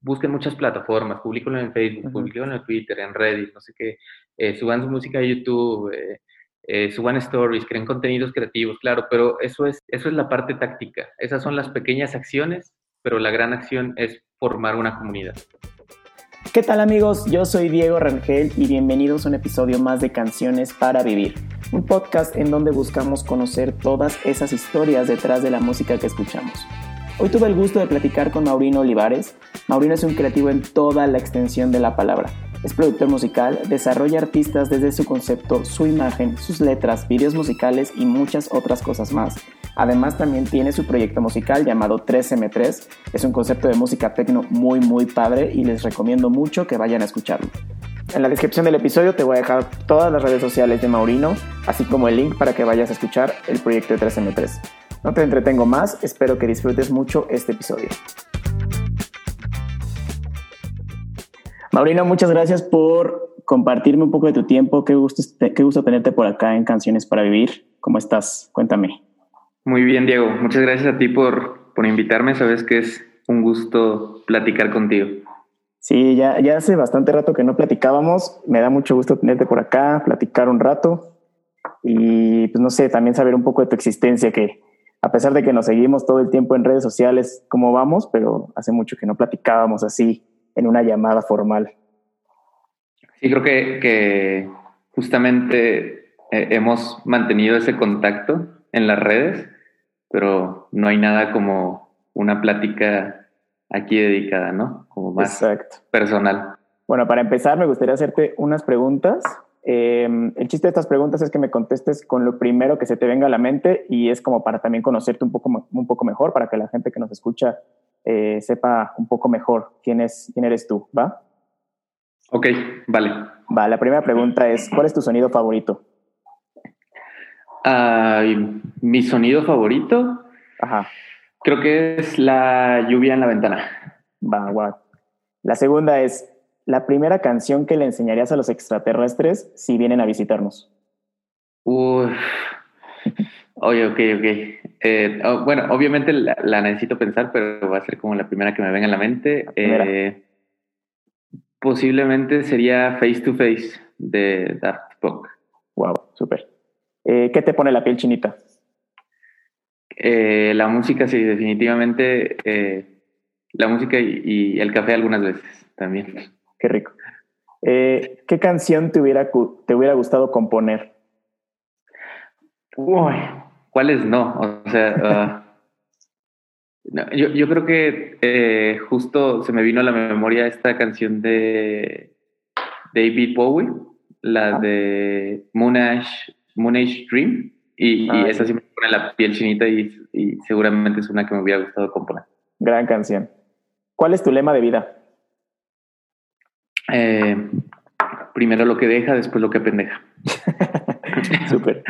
busquen muchas plataformas, publiquenlo en Facebook, uh en Twitter, en Reddit, no sé qué, eh, suban su música a YouTube, eh, eh, suban stories, creen contenidos creativos, claro, pero eso es, eso es la parte táctica. Esas son las pequeñas acciones, pero la gran acción es formar una comunidad. ¿Qué tal amigos? Yo soy Diego Rangel y bienvenidos a un episodio más de Canciones para Vivir, un podcast en donde buscamos conocer todas esas historias detrás de la música que escuchamos. Hoy tuve el gusto de platicar con Maurino Olivares. Maurino es un creativo en toda la extensión de la palabra. Es productor musical, desarrolla artistas desde su concepto, su imagen, sus letras, videos musicales y muchas otras cosas más. Además también tiene su proyecto musical llamado 3M3. Es un concepto de música techno muy muy padre y les recomiendo mucho que vayan a escucharlo. En la descripción del episodio te voy a dejar todas las redes sociales de Maurino, así como el link para que vayas a escuchar el proyecto de 3M3. No te entretengo más, espero que disfrutes mucho este episodio. Maurino, muchas gracias por compartirme un poco de tu tiempo. Qué gusto, qué gusto tenerte por acá en Canciones para Vivir. ¿Cómo estás? Cuéntame. Muy bien, Diego. Muchas gracias a ti por, por invitarme. Sabes que es un gusto platicar contigo. Sí, ya, ya hace bastante rato que no platicábamos. Me da mucho gusto tenerte por acá, platicar un rato y, pues no sé, también saber un poco de tu existencia, que a pesar de que nos seguimos todo el tiempo en redes sociales, cómo vamos, pero hace mucho que no platicábamos así en una llamada formal. Sí, creo que, justamente eh, hemos mantenido ese contacto en las redes, pero no hay nada como una plática aquí dedicada, ¿no? Como más personal. Bueno, para empezar, me gustaría hacerte unas preguntas Em, el chiste de estas preguntas es que me contestes con lo primero que se te venga a la mente y es como para también conocerte un poco, un poco mejor, para que la gente que nos escucha eh, sepa un poco mejor quién, es, quién eres tú, ¿va? Ok, vale. Va, la primera pregunta es, ¿cuál es tu sonido favorito? Mi sonido favorito, Ajá. creo que es la lluvia en la ventana. Va, guau. La segunda es, la primera canción que le enseñarías a los extraterrestres si vienen a visitarnos? Uy. Oye, ok, ok. Eh, oh, bueno, obviamente la, necesito pensar, pero va a ser como la primera que me venga a la mente. Eh, posiblemente sería Face to Face de Daft Punk. Wow, súper. Eh, ¿Qué te pone la piel chinita? la música, sí, definitivamente. la música y el café algunas veces también. Qué rico. Eh, ¿Qué canción te hubiera, te hubiera gustado componer? Uy, ¿cuáles no? O sea, ah, yo, yo, creo que eh, justo se me vino a la memoria esta canción de David Bowie, la de Moonage, Moonage Dream, y, ah, esa sí me pone la piel chinita y, y seguramente es una que me hubiera gustado componer. Gran canción. ¿Cuál es tu lema de vida? Eh, primero lo que deja, después lo que pendeja. Súper.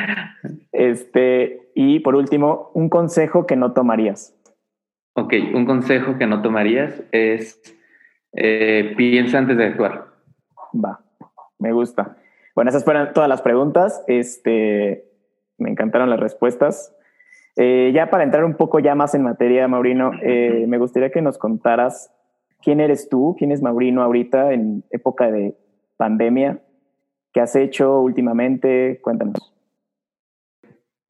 Este, y por último, un consejo que no tomarías. Ok, un consejo que no tomarías es eh, piensa antes de actuar. Va, me gusta. Bueno, esas fueron todas las preguntas. Este, me encantaron las respuestas. Eh, ya para entrar un poco ya más en materia, Maurino, me gustaría que nos contaras quién eres tú, quién es Maurino ahorita en época de pandemia, qué has hecho últimamente, cuéntanos.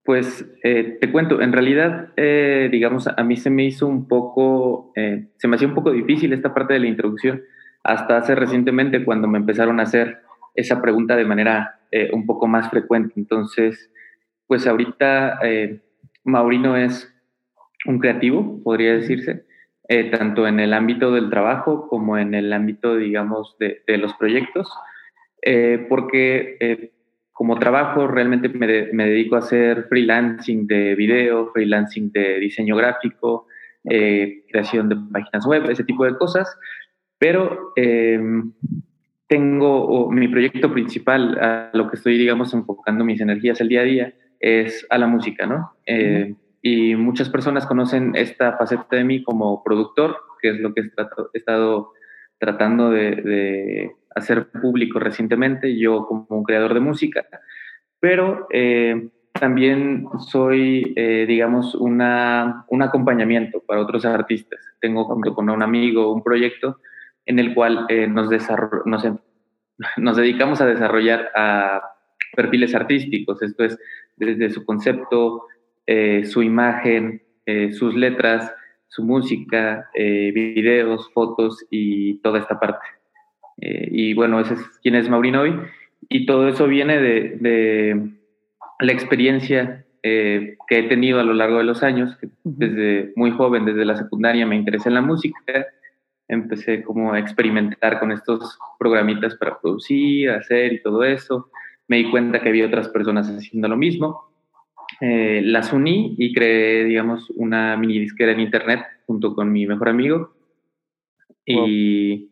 Pues eh, te cuento, en realidad, eh, digamos, a mí se me hizo un poco, eh, se me hacía un poco difícil esta parte de la introducción, hasta hace recientemente cuando me empezaron a hacer esa pregunta de manera un poco más frecuente. Entonces, pues ahorita Maurino es un creativo, podría decirse, eh, tanto en el ámbito del trabajo como en el ámbito, digamos, de, los proyectos, eh, porque eh, como trabajo realmente me, dedico a hacer freelancing de video, freelancing de diseño gráfico, creación de páginas web, ese tipo de cosas, pero em, tengo mi proyecto principal, a lo que estoy, digamos, enfocando mis energías el día a día, es a la música, ¿no? Y muchas personas conocen esta faceta de mí como productor, que es lo que he, estado tratando de, hacer público recientemente, yo como un creador de música, pero eh, también soy, eh, digamos, una, un acompañamiento para otros artistas. Tengo junto con un amigo un proyecto en el cual eh, nos, nos, nos, dedicamos a desarrollar a perfiles artísticos, esto es, desde su concepto, eh, su imagen, sus letras, su música, videos, fotos y toda esta parte. y bueno, ese es quién es Maurinovi. Y todo eso viene de la experiencia eh, que he tenido a lo largo de los años, desde muy joven, desde la secundaria, me interesé en la música, empecé como a experimentar con estos programitas para producir, hacer y todo eso. Me di cuenta que había otras personas haciendo lo mismo. Eh, las uní y creé, digamos, una mini disquera en internet junto con mi mejor amigo. Y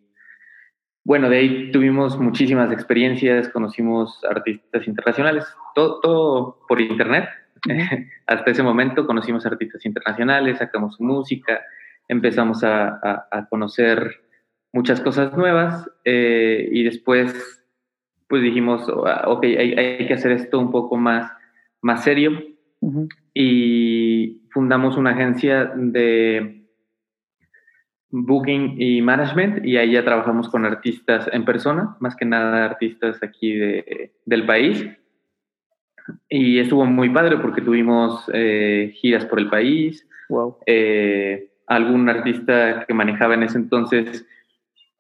bueno, de ahí tuvimos muchísimas experiencias, conocimos artistas internacionales, todo, todo por internet. Hasta ese momento conocimos artistas internacionales, sacamos música, empezamos a, conocer muchas cosas nuevas eh, y después pues dijimos, ah, ok, hay, que hacer esto un poco más, más serio y fundamos una agencia de booking y management y ahí ya trabajamos con artistas en persona, más que nada artistas aquí de, del país. Y estuvo muy padre porque tuvimos eh, giras por el país. Wow. Eh, algún artista que manejaba en ese entonces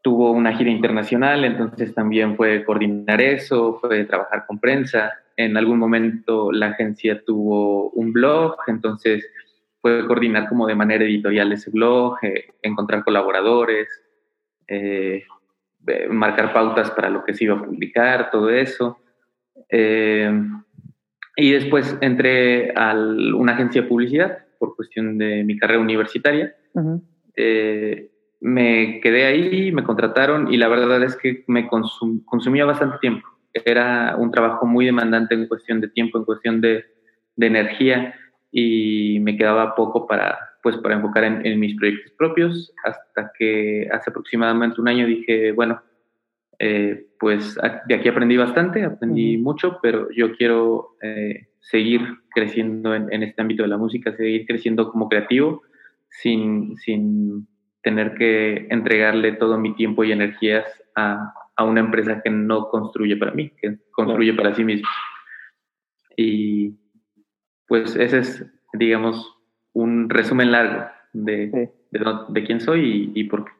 tuvo una gira internacional, entonces también fue coordinar eso, fue trabajar con prensa. En algún momento la agencia tuvo un blog, entonces fue coordinar como de manera editorial ese blog, eh, encontrar colaboradores, eh, marcar pautas para lo que se iba a publicar, todo eso. Eh, y después entré a una agencia de publicidad por cuestión de mi carrera universitaria. me quedé ahí, me contrataron y la verdad es que me consumía bastante tiempo. Era un trabajo muy demandante en cuestión de tiempo, en cuestión de, de energía y me quedaba poco para, pues, para enfocar en, mis proyectos propios, hasta que hace aproximadamente un año dije, bueno, eh, pues de aquí aprendí bastante, aprendí mucho, pero yo quiero eh, seguir creciendo en, este ámbito de la música, seguir creciendo como creativo, sin, sin tener que entregarle todo mi tiempo y energías a, a una empresa que no construye para mí, que construye para sí mismo. Y pues ese es, digamos, un resumen largo de, de, quién soy y, por qué.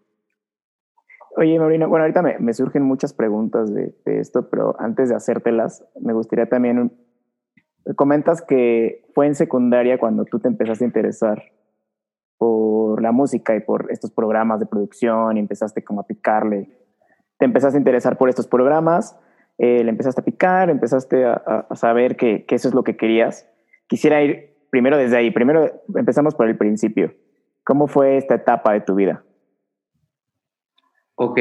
Oye, Marina, bueno, ahorita me, me surgen muchas preguntas de, de, esto, pero antes de hacértelas, me gustaría también, comentas que fue en secundaria cuando tú te empezaste a interesar por la música y por estos programas de producción y empezaste como a picarle, te empezaste a interesar por estos programas, eh, le empezaste a picar, empezaste a, a saber que, que, eso es lo que querías quisiera ir primero desde ahí. Primero empezamos por el principio. ¿Cómo fue esta etapa de tu vida? Ok.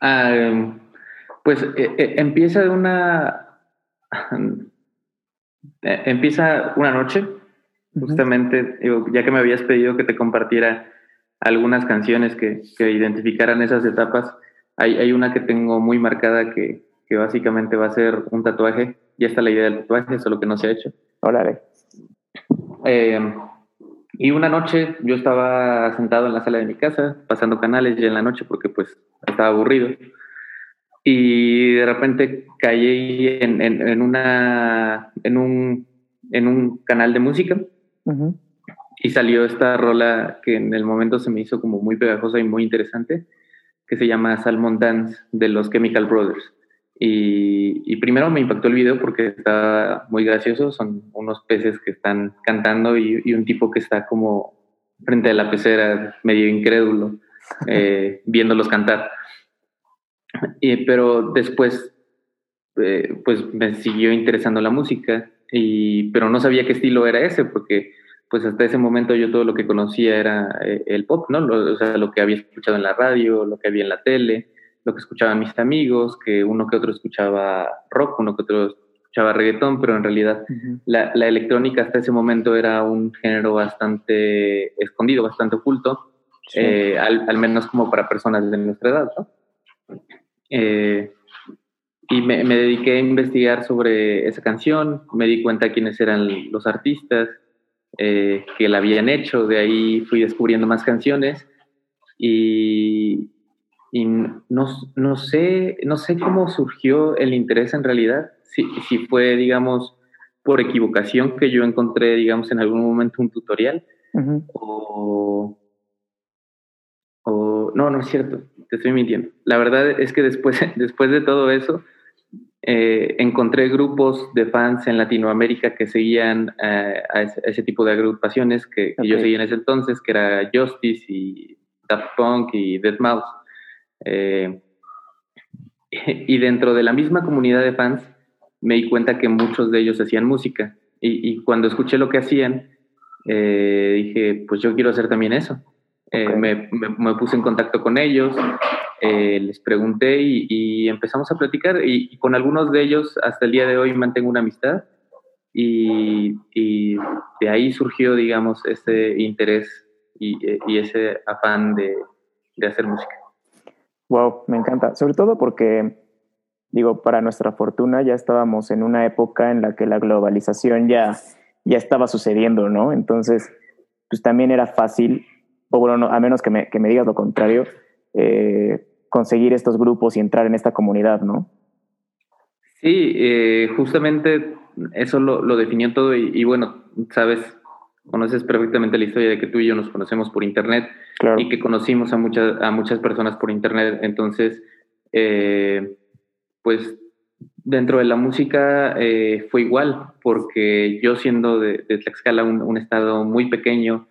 Pues eh, eh, empieza de una... Eh, empieza una noche, justamente, ya que me habías pedido que te compartiera algunas canciones que, que identificaran esas etapas, hay, hay, una que tengo muy marcada que, que básicamente va a ser un tatuaje ya está la idea del tatuaje, solo que no se ha hecho. Órale. Eh, y una noche yo estaba sentado en la sala de mi casa, pasando canales ya en la noche porque pues estaba aburrido. Y de repente caí en, en, una, en, un, en un canal de música y salió esta rola que en el momento se me hizo como muy pegajosa y muy interesante, que se llama Salmon Dance de los Chemical Brothers. Y, primero me impactó el video porque está muy gracioso. Son unos peces que están cantando y, un tipo que está como frente a la pecera, medio incrédulo, eh, viéndolos cantar. Y, pero después, eh, pues me siguió interesando la música, y, pero no sabía qué estilo era ese porque pues hasta ese momento yo todo lo que conocía era eh, el pop, ¿no? o sea, lo que había escuchado en la radio, lo que había en la tele lo que escuchaban mis amigos, que uno que otro escuchaba rock, uno que otro escuchaba reggaetón, pero en realidad la, electrónica hasta ese momento era un género bastante escondido, bastante oculto, eh, al, menos como para personas de nuestra edad. ¿no? Eh, y me, me, dediqué a investigar sobre esa canción, me di cuenta quiénes eran los artistas eh, que la habían hecho, de ahí fui descubriendo más canciones y, y no, no, sé, no sé cómo surgió el interés en realidad, si, si fue, digamos, por equivocación que yo encontré, digamos, en algún momento un tutorial o, o, no, no es cierto, te estoy mintiendo. La verdad es que después, después de todo eso, eh, encontré grupos de fans en Latinoamérica que seguían eh, a, ese, tipo de agrupaciones que, yo seguía en ese entonces, que era Justice y Daft Punk y Dead Mouse. Eh, y dentro de la misma comunidad de fans me di cuenta que muchos de ellos hacían música. Y, cuando escuché lo que hacían, dije, pues yo quiero hacer también eso. me, me, puse en contacto con ellos, eh, les pregunté y, empezamos a platicar y, con algunos de ellos hasta el día de hoy mantengo una amistad y, de ahí surgió, digamos, ese interés y, ese afán de, hacer música. Wow, me encanta, sobre todo porque, digo, para nuestra fortuna ya estábamos en una época en la que la globalización ya, ya estaba sucediendo, ¿no? Entonces, pues también era fácil, o bueno, a menos que me, que me digas lo contrario, eh, conseguir estos grupos y entrar en esta comunidad, ¿no? Sí, eh, justamente eso lo, definió todo y, bueno, sabes, conoces perfectamente la historia de que tú y yo nos conocemos por internet y que conocimos a muchas, a muchas personas por internet, entonces, eh, pues dentro de la música eh, fue igual, porque yo siendo de, de Tlaxcala un, un estado muy pequeño,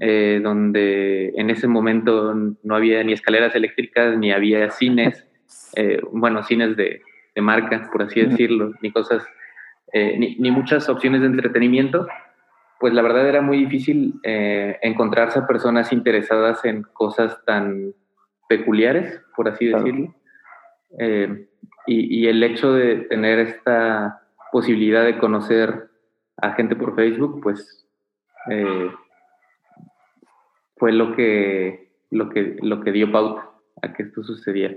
eh, donde en ese momento no había ni escaleras eléctricas, ni había cines, eh, bueno, cines de, de, marca, por así decirlo, ni cosas, eh, ni, ni, muchas opciones de entretenimiento, pues la verdad era muy difícil encontrarse a personas interesadas en cosas tan peculiares, por así decirlo. Y, y, el hecho de tener esta posibilidad de conocer a gente por Facebook, pues fue lo que, lo que, lo que dio pauta a que esto sucediera.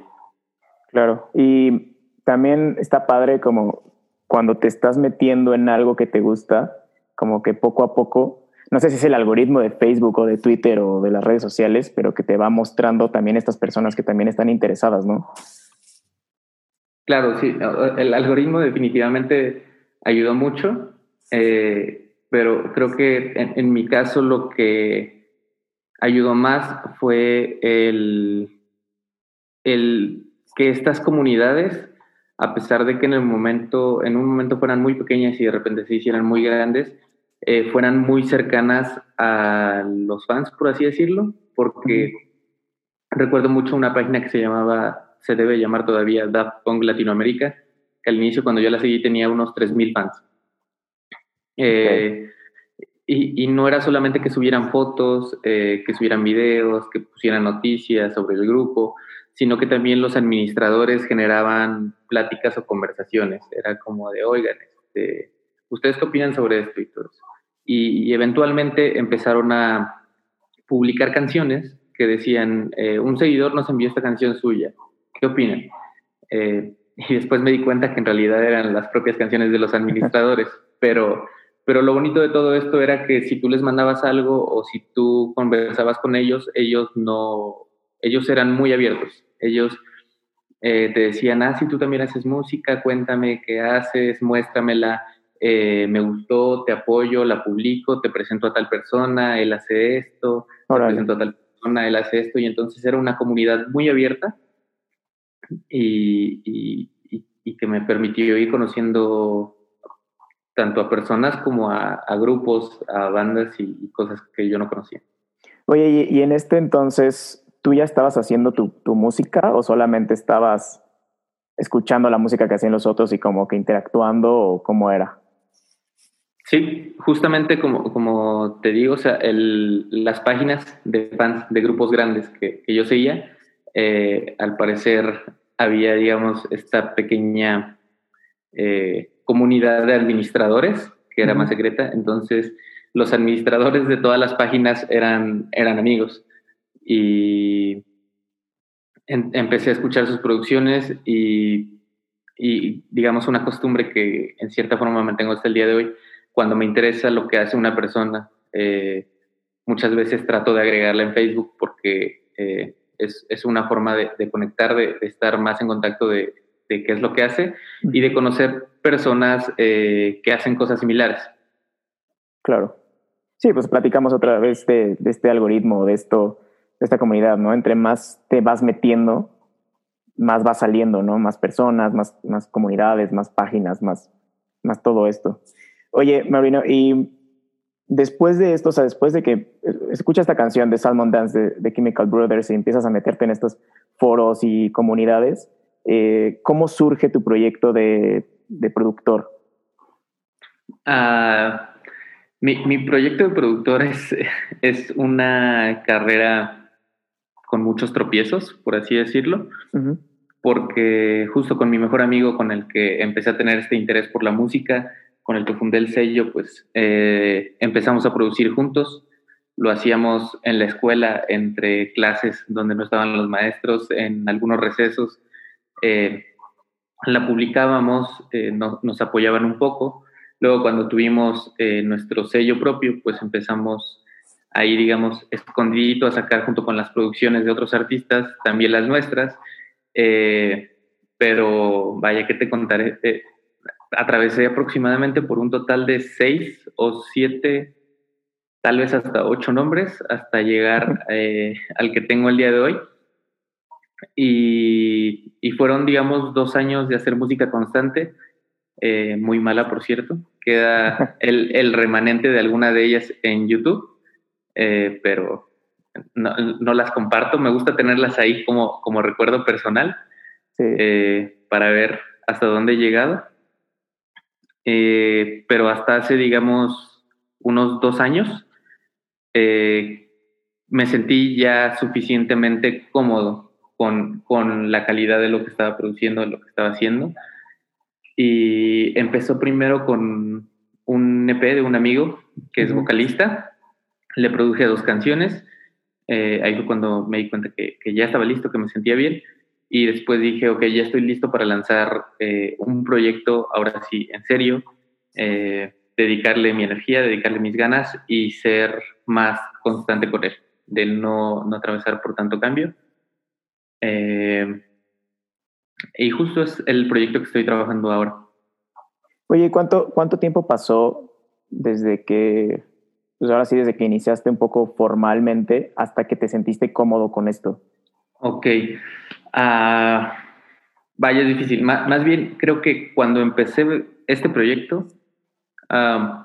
Claro, y también está padre como cuando te estás metiendo en algo que te gusta, como que poco a poco, no sé si es el algoritmo de Facebook o de Twitter o de las redes sociales, pero que te va mostrando también estas personas que también están interesadas, ¿no? Claro, sí, el algoritmo definitivamente ayudó mucho, eh, pero creo que en mi caso lo que ayudó más fue el, el que estas comunidades, a pesar de que en el momento, en un momento fueran muy pequeñas y de repente se hicieran muy grandes, eh, fueran muy cercanas a los fans, por así decirlo, porque recuerdo mucho una página que se llamaba, se debe llamar todavía Daft Punk Latinoamérica, que al inicio cuando yo la seguí tenía unos 3.000 fans. Eh, y, no era solamente que subieran fotos, eh, que subieran videos, que pusieran noticias sobre el grupo, sino que también los administradores generaban pláticas o conversaciones. Era como de, oigan, este, ¿ustedes qué opinan sobre esto y todo eso? Y, eventualmente empezaron a publicar canciones que decían, eh, un seguidor nos envió esta canción suya, ¿qué opinan? Eh, y después me di cuenta que en realidad eran las propias canciones de los administradores, pero pero lo bonito de todo esto era que si tú les mandabas algo o si tú conversabas con ellos, ellos no, ellos eran muy abiertos. Ellos eh, te decían, ah, si tú también haces música, cuéntame qué haces, muéstramela, eh, me gustó, te apoyo, la publico, te presento a tal persona, él hace esto, te presento a tal persona, él hace esto, y entonces era una comunidad muy abierta y, y, y que me permitió ir conociendo tanto a personas como a, grupos, a bandas y, cosas que yo no conocía. Oye, y, en este entonces, ¿tú ya estabas haciendo tu, música o solamente estabas escuchando la música que hacían los otros y como que interactuando o cómo era? Sí, justamente como, como te digo, o sea, las páginas de fans de grupos grandes que, yo seguía, eh, al parecer había, digamos, esta pequeña eh, comunidad de administradores, que era más secreta, entonces los administradores de todas las páginas eran, eran amigos. Y empecé a escuchar sus producciones y, y digamos una costumbre que en cierta forma mantengo hasta el día de hoy, cuando me interesa lo que hace una persona, eh, muchas veces trato de agregarla en Facebook porque eh, es, es, una forma de, de conectar, de, de, estar más en contacto de, de, qué es lo que hace y de conocer personas eh, que hacen cosas similares. Claro. Sí, pues platicamos otra vez de, de este algoritmo, de esto, de esta comunidad, ¿no? Entre más te vas metiendo, más va saliendo, ¿no? Más personas, más, más comunidades, más páginas, más, más todo esto. Oye, Marino, y después de esto, o sea, después de que escuchas esta canción de Salmon Dance de, de, Chemical Brothers y empiezas a meterte en estos foros y comunidades, eh, ¿cómo surge tu proyecto de, de productor? Uh, mi, mi, proyecto de productor es, es una carrera con muchos tropiezos, por así decirlo, uh -huh. porque justo con mi mejor amigo con el que empecé a tener este interés por la música, con el que fundé el sello, pues eh, empezamos a producir juntos. Lo hacíamos en la escuela, entre clases donde no estaban los maestros, en algunos recesos. Eh, la publicábamos, eh, no, nos apoyaban un poco. Luego, cuando tuvimos eh, nuestro sello propio, pues empezamos ahí, digamos, escondidito a sacar junto con las producciones de otros artistas, también las nuestras. Pero vaya que te contaré, atravesé aproximadamente por un total de seis o siete, tal vez hasta ocho nombres, hasta llegar al que tengo el día de hoy. Y, y, fueron, digamos, dos años de hacer música constante, eh, muy mala, por cierto. Queda el, el, remanente de alguna de ellas en YouTube, eh, pero no, no, las comparto. Me gusta tenerlas ahí como, como recuerdo personal sí. Eh, para ver hasta dónde he llegado eh, pero hasta hace, digamos, unos dos años, eh, me sentí ya suficientemente cómodo con, con, la calidad de lo que estaba produciendo, de lo que estaba haciendo. Y empezó primero con un EP de un amigo que es vocalista. Le produje dos canciones. Eh, ahí fue cuando me di cuenta que, que ya estaba listo, que me sentía bien y después dije, ok, ya estoy listo para lanzar eh, un proyecto, ahora sí, en serio, eh, dedicarle mi energía, dedicarle mis ganas y ser más constante con él, de no, no atravesar por tanto cambio. Eh, y justo es el proyecto que estoy trabajando ahora. Oye, ¿cuánto, cuánto tiempo pasó desde que, pues ahora sí, desde que iniciaste un poco formalmente hasta que te sentiste cómodo con esto? Ok. Uh, vaya, es difícil. Más, más, bien, creo que cuando empecé este proyecto, um,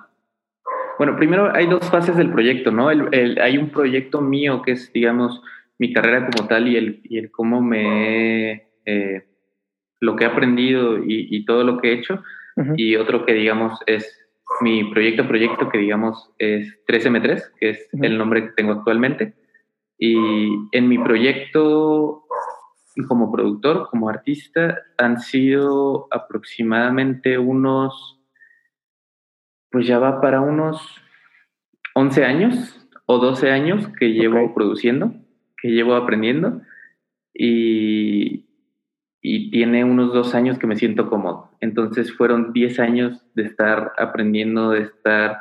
bueno, primero hay dos fases del proyecto, ¿no? El, el, hay un proyecto mío que es, digamos, mi carrera como tal y el, y el cómo me, eh, lo que he aprendido y, y, todo lo que he hecho. Uh -huh. Y otro que, digamos, es mi proyecto, proyecto que, digamos, es 3M3, que es uh -huh. el nombre que tengo actualmente. Y en mi proyecto como productor, como artista, han sido aproximadamente unos, pues ya va para unos 11 años o 12 años que llevo okay. produciendo, que llevo aprendiendo y, y tiene unos dos años que me siento cómodo. Entonces fueron 10 años de estar aprendiendo, de estar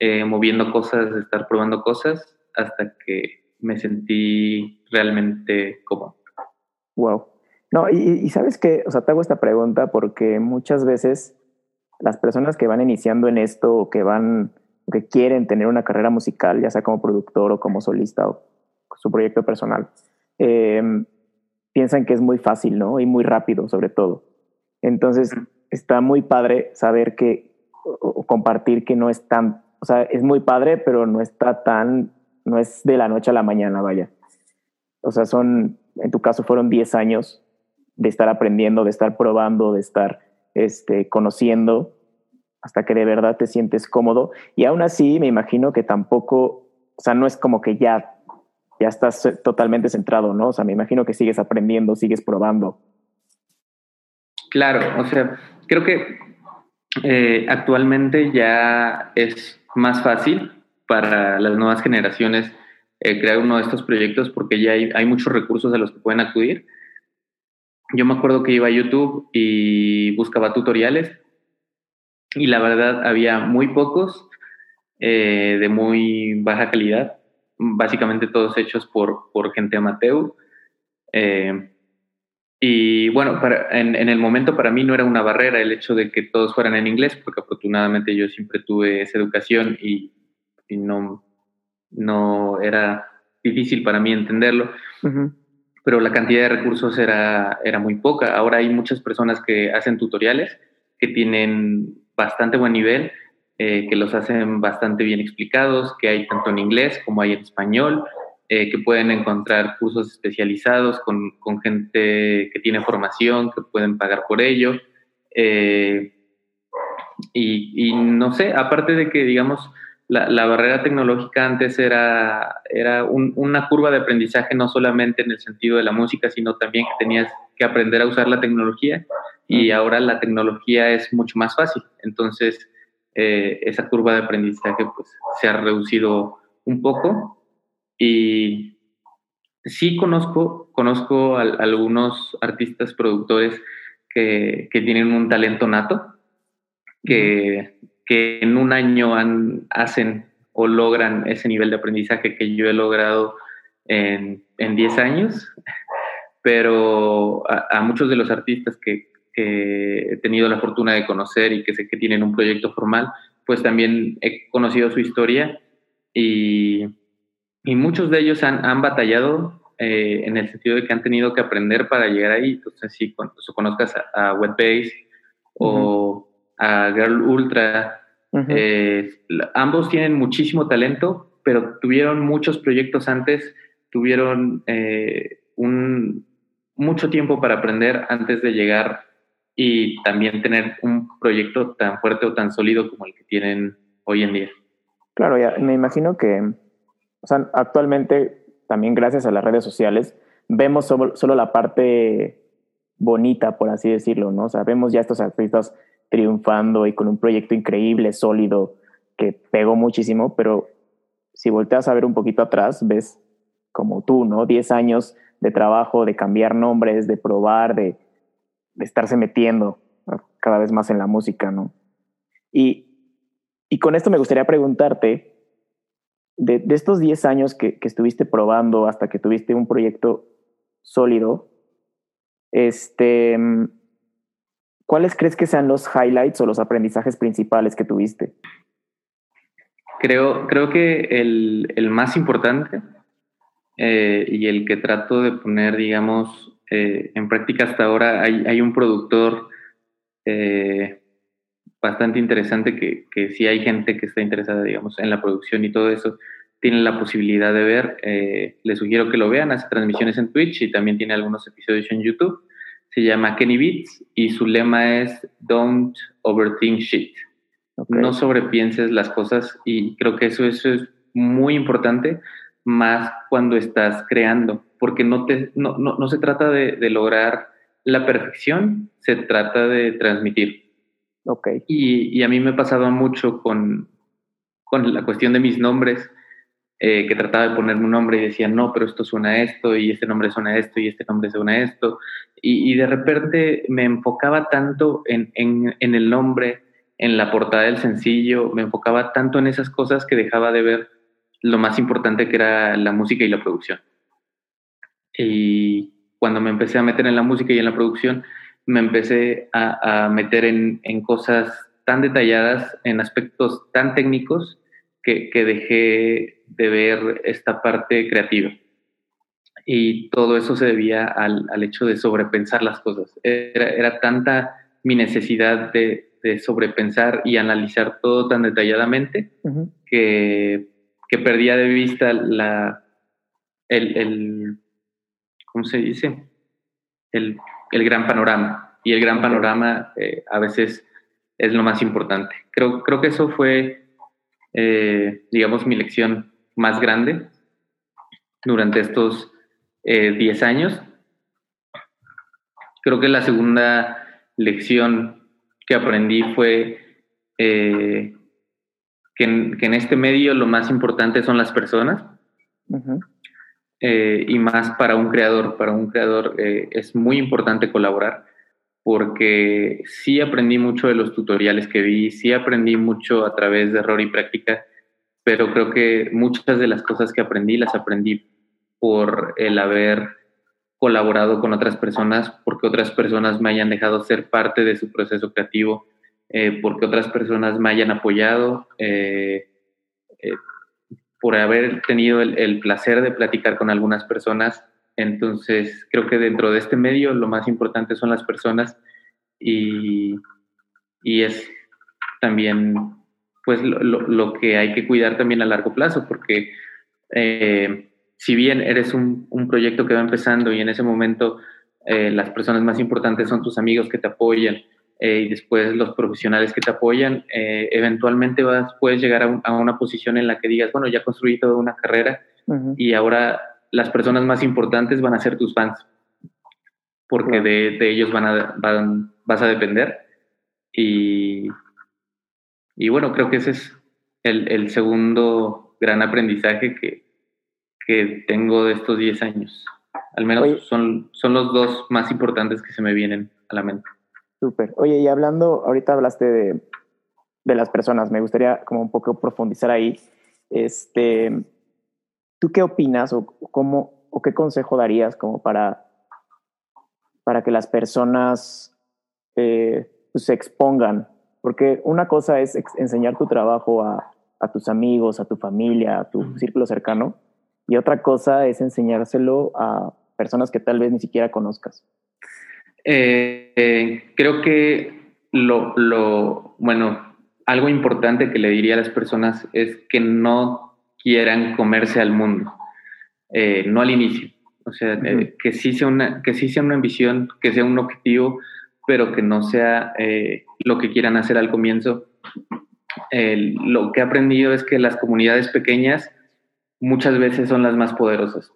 eh, moviendo cosas, de estar probando cosas, hasta que me sentí realmente cómodo. Wow. No, y, y, sabes que, o sea, te hago esta pregunta porque muchas veces las personas que van iniciando en esto o que van, que quieren tener una carrera musical, ya sea como productor o como solista o su proyecto personal, eh, piensan que es muy fácil, ¿no? Y muy rápido, sobre todo. Entonces, está muy padre saber que, o compartir que no es tan, o sea, es muy padre, pero no está tan, no es de la noche a la mañana, vaya. O sea, son en tu caso fueron 10 años de estar aprendiendo, de estar probando, de estar este, conociendo, hasta que de verdad te sientes cómodo. Y aún así, me imagino que tampoco, o sea, no es como que ya, ya estás totalmente centrado, ¿no? O sea, me imagino que sigues aprendiendo, sigues probando. Claro, o sea, creo que eh, actualmente ya es más fácil para las nuevas generaciones eh, crear uno de estos proyectos porque ya hay, muchos recursos a los que pueden acudir. yo me acuerdo que iba a YouTube y buscaba tutoriales y la verdad había muy pocos eh, de muy baja calidad, básicamente todos hechos por, por gente amateur. Eh, y bueno, para, en, en, el momento para mí no era una barrera el hecho de que todos fueran en inglés, porque afortunadamente yo siempre tuve esa educación y, y no, no era difícil para mí entenderlo. Pero la cantidad de recursos era, era muy poca. Ahora hay muchas personas que hacen tutoriales que tienen bastante buen nivel, eh, que los hacen bastante bien explicados, que hay tanto en inglés como hay en español. Eh, que pueden encontrar cursos especializados con, con, gente que tiene formación, que pueden pagar por ello. Eh, y, y, no sé, aparte de que, digamos, la, la barrera tecnológica antes era, era un, una curva de aprendizaje no solamente en el sentido de la música, sino también que tenías que aprender a usar la tecnología y ahora la tecnología es mucho más fácil. Entonces, eh, esa curva de aprendizaje pues, se ha reducido un poco. Y sí conozco, conozco a, algunos artistas productores que, que, tienen un talento nato, que, que en un año han, hacen o logran ese nivel de aprendizaje que yo he logrado en, en 10 años, pero a, a, muchos de los artistas que he tenido la fortuna de conocer y que sé que tienen un proyecto formal, pues también he conocido su historia y y muchos de ellos han, han batallado eh, en el sentido de que han tenido que aprender para llegar ahí. Entonces, si conozcas a, a Wetbase o a Girl Ultra, eh, ambos tienen muchísimo talento, pero tuvieron muchos proyectos antes, tuvieron eh, un, mucho tiempo para aprender antes de llegar y también tener un proyecto tan fuerte o tan sólido como el que tienen hoy en día. Claro, ya me imagino que o sea, actualmente, también gracias a las redes sociales, vemos solo, solo, la parte bonita, por así decirlo, ¿no? O sea, vemos ya estos artistas triunfando y con un proyecto increíble, sólido, que pegó muchísimo, pero si volteas a ver un poquito atrás, ves como tú, ¿no? Diez años de trabajo, de cambiar nombres, de probar, de estarse metiendo cada vez más en la música, ¿no? Y, y con esto me gustaría preguntarte, de, estos 10 años que, que, estuviste probando hasta que tuviste un proyecto sólido, este, ¿cuáles crees que sean los highlights o los aprendizajes principales que tuviste? Creo, creo que el, el más importante eh, y el que trato de poner, digamos, eh, en práctica hasta ahora, hay, hay un productor eh, bastante interesante que, que si hay gente que está interesada, digamos, en la producción y todo eso, tienen la posibilidad de ver. Eh, les sugiero que lo vean, hace transmisiones en Twitch y también tiene algunos episodios en YouTube. Se llama Kenny Beats y su lema es Don't overthink shit. Okay. No sobrepienses las cosas y creo que eso, eso es muy importante, más cuando estás creando, porque no, te, no, no, no se trata de, de lograr la perfección, se trata de transmitir. Okay. Y, y, a mí me pasaba mucho con, con la cuestión de mis nombres, eh, que trataba de ponerme un nombre y decía, no, pero esto suena a esto, y este nombre suena a esto, y este nombre suena a esto. Y, y de repente me enfocaba tanto en, en, en, el nombre, en la portada del sencillo, me enfocaba tanto en esas cosas que dejaba de ver lo más importante que era la música y la producción. Y cuando me empecé a meter en la música y en la producción, me empecé a, a meter en, en, cosas tan detalladas, en aspectos tan técnicos, que, que, dejé de ver esta parte creativa. Y todo eso se debía al, al hecho de sobrepensar las cosas. Era, era tanta mi necesidad de, de, sobrepensar y analizar todo tan detalladamente uh -huh. que, que, perdía de vista la, el, el, ¿cómo se dice? El el gran panorama. Y el gran panorama eh, a veces es lo más importante. Creo, creo que eso fue, eh, digamos, mi lección más grande durante estos 10 eh, años. Creo que la segunda lección que aprendí fue que en, que, en, este medio lo más importante son las personas. Uh -huh. eh, y más para un creador. Para un creador eh, es muy importante colaborar porque sí aprendí mucho de los tutoriales que vi, sí aprendí mucho a través de error y práctica, pero creo que muchas de las cosas que aprendí las aprendí por el haber colaborado con otras personas, porque otras personas me hayan dejado ser parte de su proceso creativo, eh, porque otras personas me hayan apoyado, eh, eh, por haber tenido el, placer de platicar con algunas personas. Entonces, creo que dentro de este medio lo más importante son las personas y, y es también pues lo, lo, que hay que cuidar también a largo plazo, porque si bien eres un, proyecto que va empezando y en ese momento las personas más importantes son tus amigos que te apoyan eh, y después los profesionales que te apoyan, eh, eventualmente vas, puedes llegar a, a, una posición en la que digas, bueno, ya construí toda una carrera y ahora las personas más importantes van a ser tus fans, porque de, de, ellos van a, van, vas a depender. Y, y bueno, creo que ese es el, el segundo gran aprendizaje que, que tengo de estos 10 años. Al menos son, son los dos más importantes que se me vienen a la mente. Súper. Oye, y hablando, ahorita hablaste de, de, las personas, me gustaría como un poco profundizar ahí. Este, ¿Tú qué opinas o, cómo, o qué consejo darías como para, para que las personas eh, pues, se expongan? Porque una cosa es enseñar tu trabajo a, a tus amigos, a tu familia, a tu círculo cercano, y otra cosa es enseñárselo a personas que tal vez ni siquiera conozcas. Eh, eh, creo que lo, lo, bueno, algo importante que le diría a las personas es que no quieran comerse al mundo, eh, no al inicio. O sea, que, sí sea una, que sí sea una ambición, que sea un objetivo, pero que no sea lo que quieran hacer al comienzo. lo que he aprendido es que las comunidades pequeñas muchas veces son las más poderosas.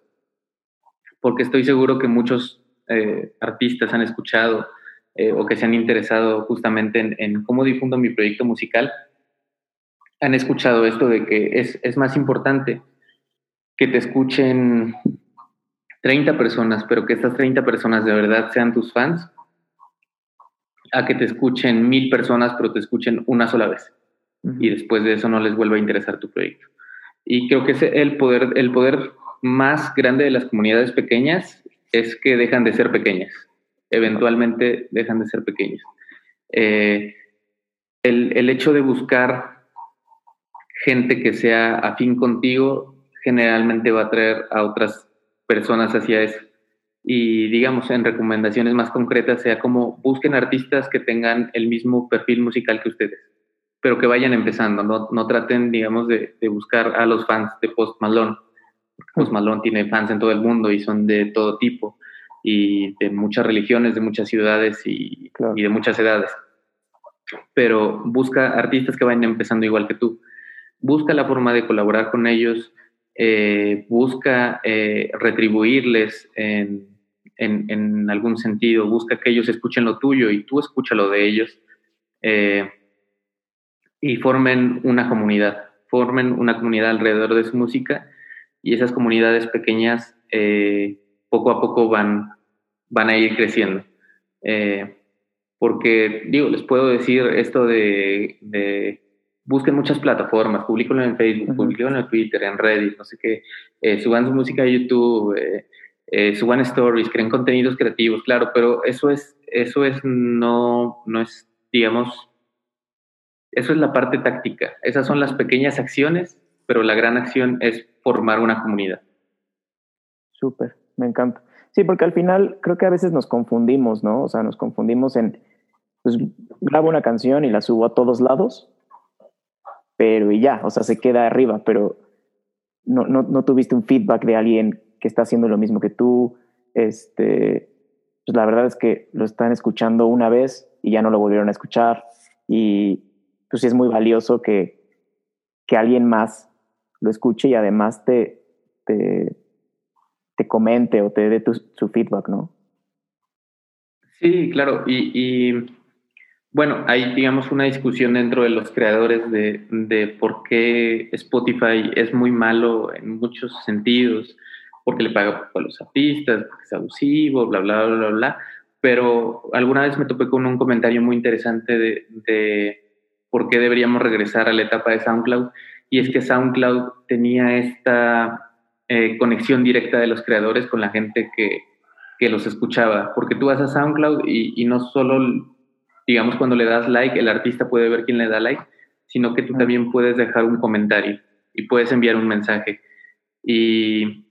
Porque estoy seguro que muchos eh, artistas han escuchado eh, o que se han interesado justamente en, cómo difundo mi proyecto musical, han escuchado esto de que es, es más importante que te escuchen 30 personas, pero que estas 30 personas de verdad sean tus fans, a que te escuchen mil personas, pero te escuchen una sola vez. Y después de eso no les vuelva a interesar tu proyecto. Y creo que es el poder, el poder más grande de las comunidades pequeñas es que dejan de ser pequeñas. Eventualmente dejan de ser pequeñas. Eh, el, el, hecho de buscar gente que sea afín contigo generalmente va a traer a otras personas hacia eso. Y digamos, en recomendaciones más concretas, sea como busquen artistas que tengan el mismo perfil musical que ustedes pero que vayan empezando, no, no traten, digamos, de, de, buscar a los fans de Post Malone. Post Malone tiene fans en todo el mundo y son de todo tipo y de muchas religiones, de muchas ciudades y, y de muchas edades. Pero busca artistas que vayan empezando igual que tú. Busca la forma de colaborar con ellos, eh, busca eh, retribuirles en, en, en, algún sentido, busca que ellos escuchen lo tuyo y tú escucha lo de ellos. Eh, y formen una comunidad, formen una comunidad alrededor de su música y esas comunidades pequeñas eh, poco a poco van, van a ir creciendo. Eh, porque, digo, les puedo decir esto de, de busquen muchas plataformas, publiquenlo en Facebook, uh en Twitter, en Reddit, no sé qué, eh, suban su música a YouTube, suban stories, creen contenidos creativos, claro, pero eso es, eso es, no, no es, digamos, eso es la parte táctica. Esas son las pequeñas acciones, pero la gran acción es formar una comunidad. Súper, me encanta. Sí, porque al final creo que a veces nos confundimos, ¿no? O sea, nos confundimos en, pues grabo una canción y la subo a todos lados, pero y ya, o sea, se queda arriba, pero no, no, no tuviste un feedback de alguien que está haciendo lo mismo que tú. Este, pues la verdad es que lo están escuchando una vez y ya no lo volvieron a escuchar. Y, pues sí es muy valioso que, que alguien más lo escuche y además te, te, te comente o te dé su feedback, ¿no? Sí, claro. Y, y, bueno, hay, digamos, una discusión dentro de los creadores de, de por qué Spotify es muy malo en muchos sentidos. porque le paga a los artistas, porque es abusivo, bla, bla, bla, bla, bla. Pero alguna vez me topé con un comentario muy interesante de, de por qué deberíamos regresar a la etapa de SoundCloud. Y es que SoundCloud tenía esta eh, conexión directa de los creadores con la gente que, que los escuchaba. Porque tú vas a SoundCloud y, y, no solo, digamos, cuando le das like, el artista puede ver quién le da like, sino que tú también puedes dejar un comentario y puedes enviar un mensaje. Y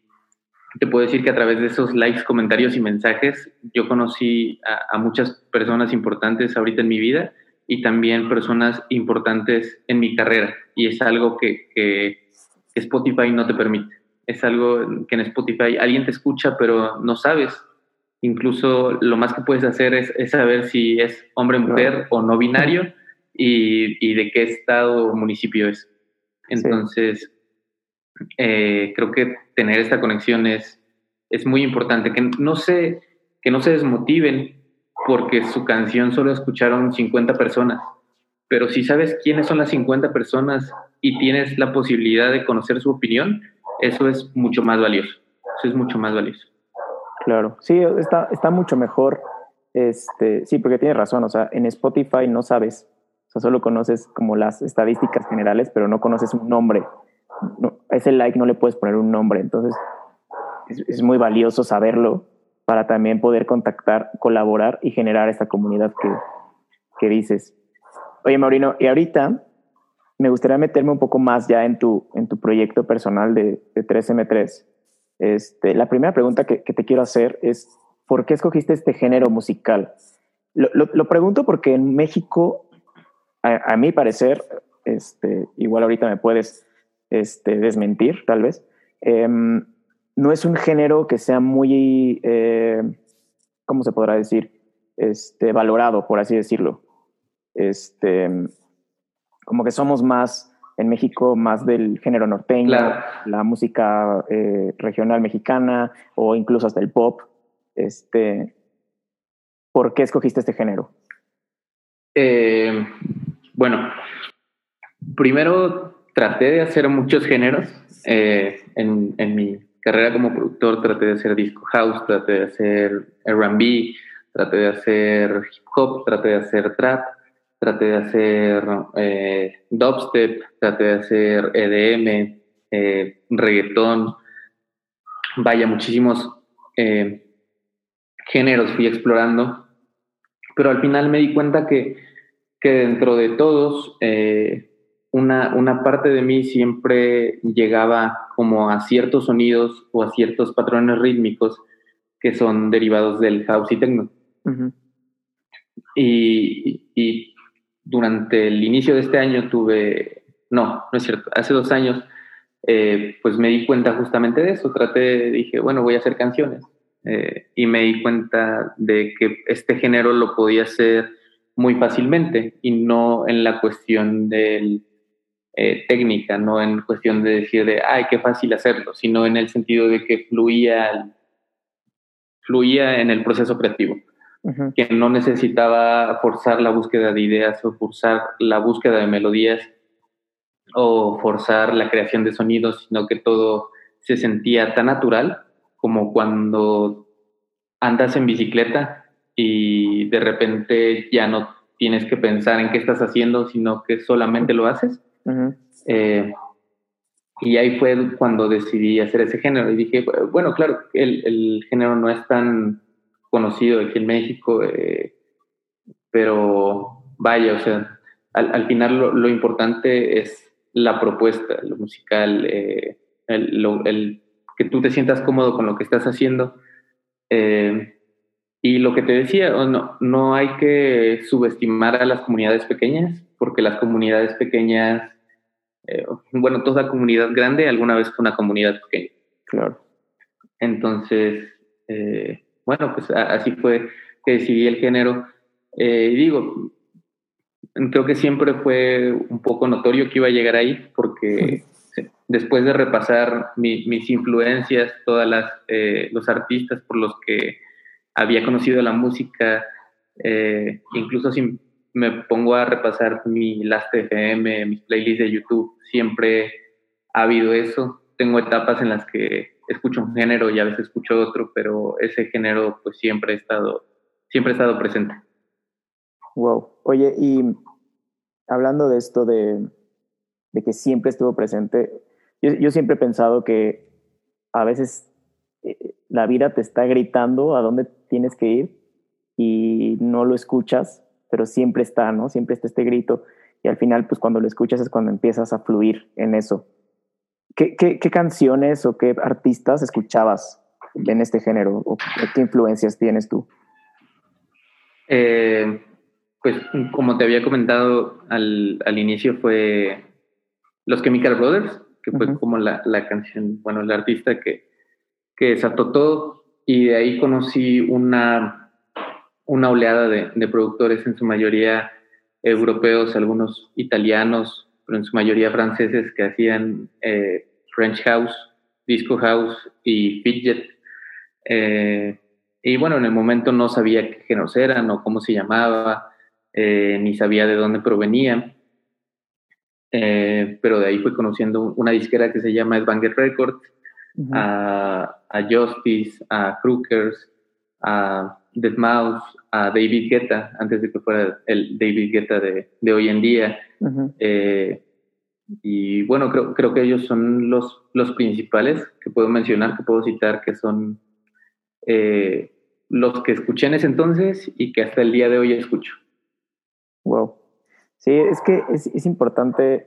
te puedo decir que a través de esos likes, comentarios y mensajes, yo conocí a, muchas personas importantes ahorita en mi vida y también personas importantes en mi carrera. Y es algo que, que, Spotify no te permite. Es algo que en Spotify alguien te escucha, pero no sabes. Incluso lo más que puedes hacer es, saber si es hombre, mujer o no binario y, y de qué estado o municipio es. Entonces, eh, creo que tener esta conexión es, es muy importante. Que no, se, que no se desmotiven porque su canción solo escucharon 50 personas, pero si sabes quiénes son las 50 personas y tienes la posibilidad de conocer su opinión, eso es mucho más valioso. Eso es mucho más valioso. Claro, sí, está, está mucho mejor. Este, sí, porque tienes razón, o sea, en Spotify no sabes, o sea, solo conoces como las estadísticas generales, pero no conoces un nombre a ese like no le puedes poner un nombre, entonces es, muy valioso saberlo para también poder contactar, colaborar y generar esta comunidad que, que dices. Oye, Maurino, y ahorita me gustaría meterme un poco más ya en tu, en tu proyecto personal de, de 3M3. Este, la primera pregunta que, te quiero hacer es, ¿por qué escogiste este género musical? Lo, lo, pregunto porque en México, a, mi parecer, este, igual ahorita me puedes este, desmentir, tal vez. Em, no es un género que sea muy, eh, ¿cómo se podrá decir? Este, valorado, por así decirlo. Este, como que somos más en México, más del género norteño, la música eh, regional mexicana o incluso hasta el pop. Este, ¿Por qué escogiste este género? Eh, bueno, primero traté de hacer muchos géneros. Eh, en, en, mi carrera como productor traté de hacer disco house, traté de hacer RB, traté de hacer hip hop, traté de hacer trap, traté de hacer eh, dubstep, traté de hacer EDM, eh, reggaetón. Vaya, muchísimos géneros fui explorando, pero al final me di cuenta que, que dentro de todos una, una parte de mí siempre llegaba como a ciertos sonidos o a ciertos patrones rítmicos que son derivados del house y techno. y, y, durante el inicio de este año tuve, no, no es cierto, hace dos años, eh, pues me di cuenta justamente de eso. Traté, dije, bueno, voy a hacer canciones. Eh, y me di cuenta de que este género lo podía hacer muy fácilmente y no en la cuestión del eh, técnica, no en cuestión de decir de, ay, qué fácil hacerlo, sino en el sentido de que fluía, fluía en el proceso creativo, que no necesitaba forzar la búsqueda de ideas o forzar la búsqueda de melodías o forzar la creación de sonidos, sino que todo se sentía tan natural como cuando andas en bicicleta y de repente ya no tienes que pensar en qué estás haciendo, sino que solamente lo haces eh, y ahí fue cuando decidí hacer ese género. Y dije, bueno, claro, el, el género no es tan conocido aquí en México, eh, pero vaya, o sea, al, al final lo, lo, importante es la propuesta, lo musical, eh, el, lo, el, que tú te sientas cómodo con lo que estás haciendo. y lo que te decía, no, no hay que subestimar a las comunidades pequeñas, porque las comunidades pequeñas eh, bueno, toda comunidad grande alguna vez fue una comunidad pequeña. Claro. Entonces, eh, bueno, pues así fue que decidí el género. Eh, y digo, creo que siempre fue un poco notorio que iba a llegar ahí, porque después de repasar mis influencias, todas las los artistas por los que había conocido la música, incluso sin me pongo a repasar mi Last FM, mis playlists de YouTube, siempre ha habido eso. Tengo etapas en las que escucho un género y a veces escucho otro, pero ese género pues siempre ha estado, siempre estado presente. Wow. Oye, y hablando de esto de, de que siempre estuvo presente, yo, yo, siempre he pensado que a veces eh, la vida te está gritando a dónde tienes que ir y no lo escuchas, pero siempre está, ¿no? Siempre está este grito y al final, pues cuando lo escuchas es cuando empiezas a fluir en eso. ¿Qué, qué, qué canciones o qué artistas escuchabas en este género? ¿O qué influencias tienes tú? Eh, pues como te había comentado al, al, inicio fue Los Chemical Brothers, que fue uh -huh. como la, la, canción, bueno, el artista que, que desató todo y de ahí conocí una, una oleada de, de productores, en su mayoría europeos, algunos italianos, pero en su mayoría franceses que hacían eh, French House, Disco House y Fidget. Eh, y bueno, en el momento no sabía qué géneros eran o cómo se llamaba, eh, ni sabía de dónde provenían. Eh, pero de ahí fui conociendo una disquera que se llama Banger Records, uh -huh. a, a, Justice, a Crookers, a Dead Mouse, a David Guetta, antes de que fuera el David Guetta de, de hoy en día. Uh -huh. eh, y bueno, creo, creo que ellos son los, los principales que puedo mencionar, que puedo citar, que son eh, los que escuché en ese entonces y que hasta el día de hoy escucho. Wow. Sí, es que es, es importante,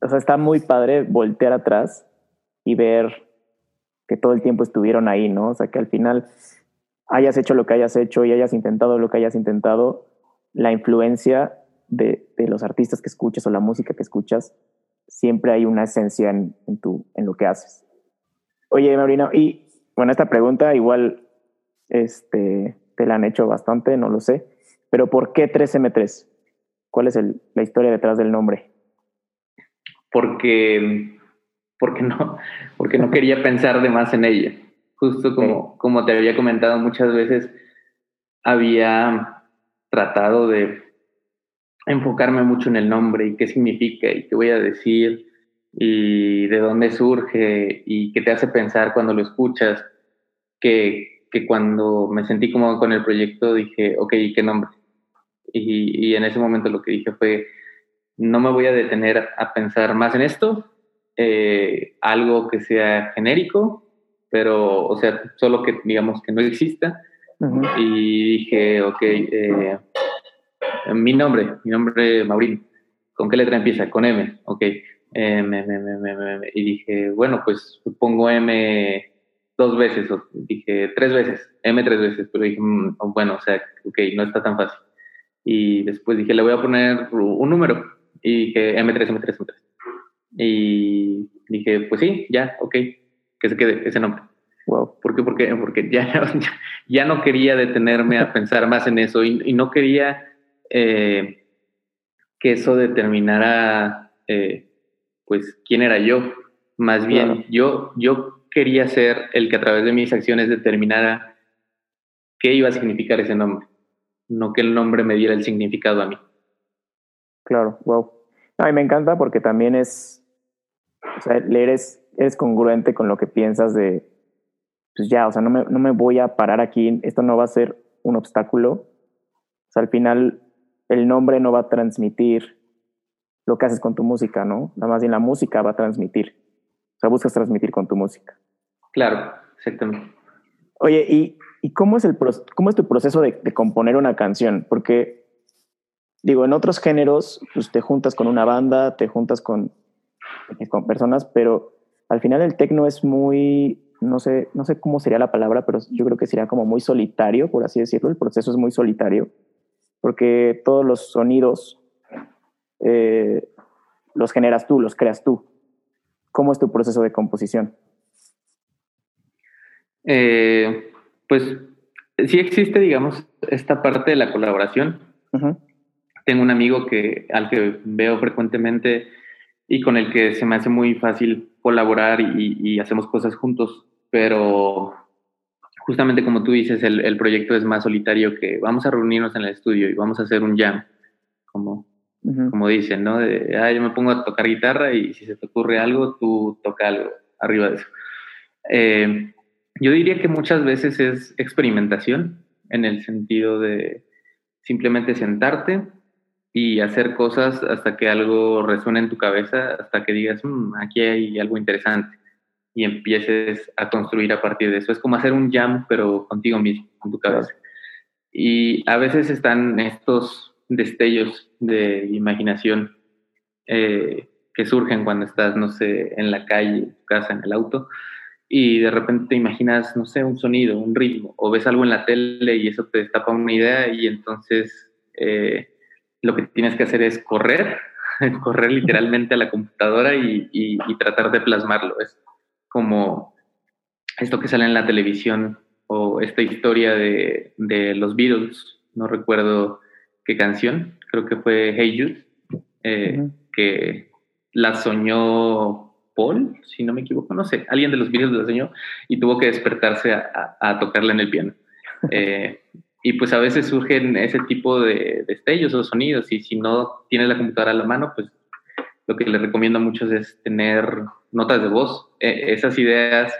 o sea, está muy padre voltear atrás y ver que todo el tiempo estuvieron ahí, ¿no? O sea, que al final hayas hecho lo que hayas hecho y hayas intentado lo que hayas intentado, la influencia de, de los artistas que escuchas o la música que escuchas, siempre hay una esencia en, en, tu, en lo que haces. Oye, Maurino, y bueno, esta pregunta igual este, te la han hecho bastante, no lo sé, pero ¿por qué 3M3? ¿Cuál es la historia detrás del nombre? Porque, porque, no, porque no quería pensar de más en ella. Justo como, sí. como te había comentado muchas veces, había tratado de enfocarme mucho en el nombre y qué significa y qué voy a decir y de dónde surge y qué te hace pensar cuando lo escuchas, que, que cuando me sentí cómodo con el proyecto dije, ok, ¿qué nombre? Y, y, en ese momento lo que dije fue, no me voy a detener a pensar más en esto, eh, algo que sea genérico, pero, o sea, solo que digamos que no exista. Uh -huh. Y dije, ok, eh, mi nombre, mi nombre Maurino, ¿con qué letra empieza? Con M, ok. M, M, M, M, y dije, bueno, pues pongo M dos veces, o dije tres veces, M tres veces, pero dije, mm, bueno, o sea, ok, no está tan fácil. Y después dije, le voy a poner un número. Y dije, M3, M3, M3. Y dije, pues sí, ya, ok, que se quede ese nombre. Wow. ¿Por qué? Porque, porque ya, ya no quería detenerme a pensar más en eso y, y no quería eh, que eso determinara, eh, pues, quién era yo. Más bien, claro. yo, yo quería ser el que a través de mis acciones determinara qué iba a significar ese nombre no que el nombre me diera el significado a mí. Claro, wow. A mí me encanta porque también es, o sea, eres, eres congruente con lo que piensas de, pues ya, o sea, no me, no me voy a parar aquí, esto no va a ser un obstáculo. O sea, al final el nombre no va a transmitir lo que haces con tu música, ¿no? Nada más bien la música va a transmitir. O sea, buscas transmitir con tu música. Claro, exactamente. Oye, y ¿Y cómo es, el, cómo es tu proceso de, de, componer una canción? Porque, digo, en otros géneros, pues te juntas con una banda, te juntas con, con personas, pero al final el tecno es muy, no sé, no sé cómo sería la palabra, pero yo creo que sería como muy solitario, por así decirlo. El proceso es muy solitario, porque todos los sonidos eh, los generas tú, los creas tú. ¿Cómo es tu proceso de composición? Eh, pues sí existe, digamos, esta parte de la colaboración. Uh -huh. Tengo un amigo que, al que veo frecuentemente y con el que se me hace muy fácil colaborar y, y hacemos cosas juntos, pero justamente como tú dices, el, el, proyecto es más solitario que vamos a reunirnos en el estudio y vamos a hacer un jam, como, uh -huh. como dicen, ¿no? De, ah, yo me pongo a tocar guitarra y si se te ocurre algo, tú toca algo arriba de eso. Eh, yo diría que muchas veces es experimentación en el sentido de simplemente sentarte y hacer cosas hasta que algo resuene en tu cabeza, hasta que digas, mm, aquí hay algo interesante y empieces a construir a partir de eso. Es como hacer un jam, pero contigo mismo, con tu cabeza. Y a veces están estos destellos de imaginación eh, que surgen cuando estás, no sé, en la calle, en tu casa, en el auto, y de repente te imaginas, no sé, un sonido, un ritmo, o ves algo en la tele y eso te destapa una idea y entonces eh, lo que tienes que hacer es correr, correr literalmente a la computadora y, y, tratar de plasmarlo. Es como esto que sale en la televisión o esta historia de, de los Beatles, no recuerdo qué canción, creo que fue Hey Jude, eh, que la soñó Paul, si no me equivoco, no sé, alguien de los Beatles la soñó y tuvo que despertarse a, a, tocarla en el piano. Eh, y pues a veces surgen ese tipo de destellos o sonidos y si no tienes la computadora a la mano, pues lo que les recomiendo a muchos es tener notas de voz. E, esas ideas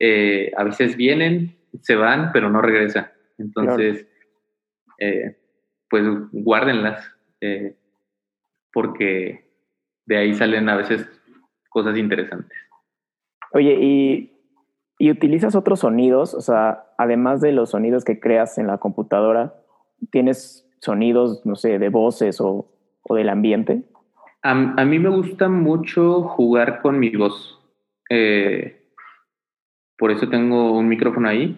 eh, a veces vienen, se van, pero no regresan. Entonces, eh, pues guárdenlas, eh, porque de ahí salen a veces cosas interesantes. Oye, y ¿Y utilizas otros sonidos? O sea, además de los sonidos que creas en la computadora, ¿tienes sonidos, no sé, de voces o, o del ambiente? A, mí me gusta mucho jugar con mi voz. Eh, por eso tengo un micrófono ahí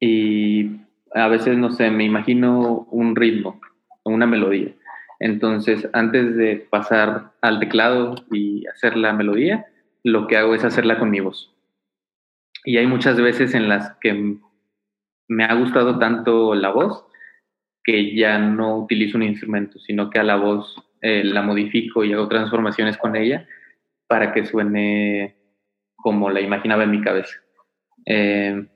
y a veces, no sé, me imagino un ritmo una melodía. Entonces, antes de pasar al teclado y hacer la melodía, lo que hago es hacerla con mi voz. Y hay muchas veces en las que me ha gustado tanto la voz que ya no utilizo un instrumento, sino que a la voz eh, la modifico y hago transformaciones con ella para que suene como la imaginaba en mi cabeza. Eh,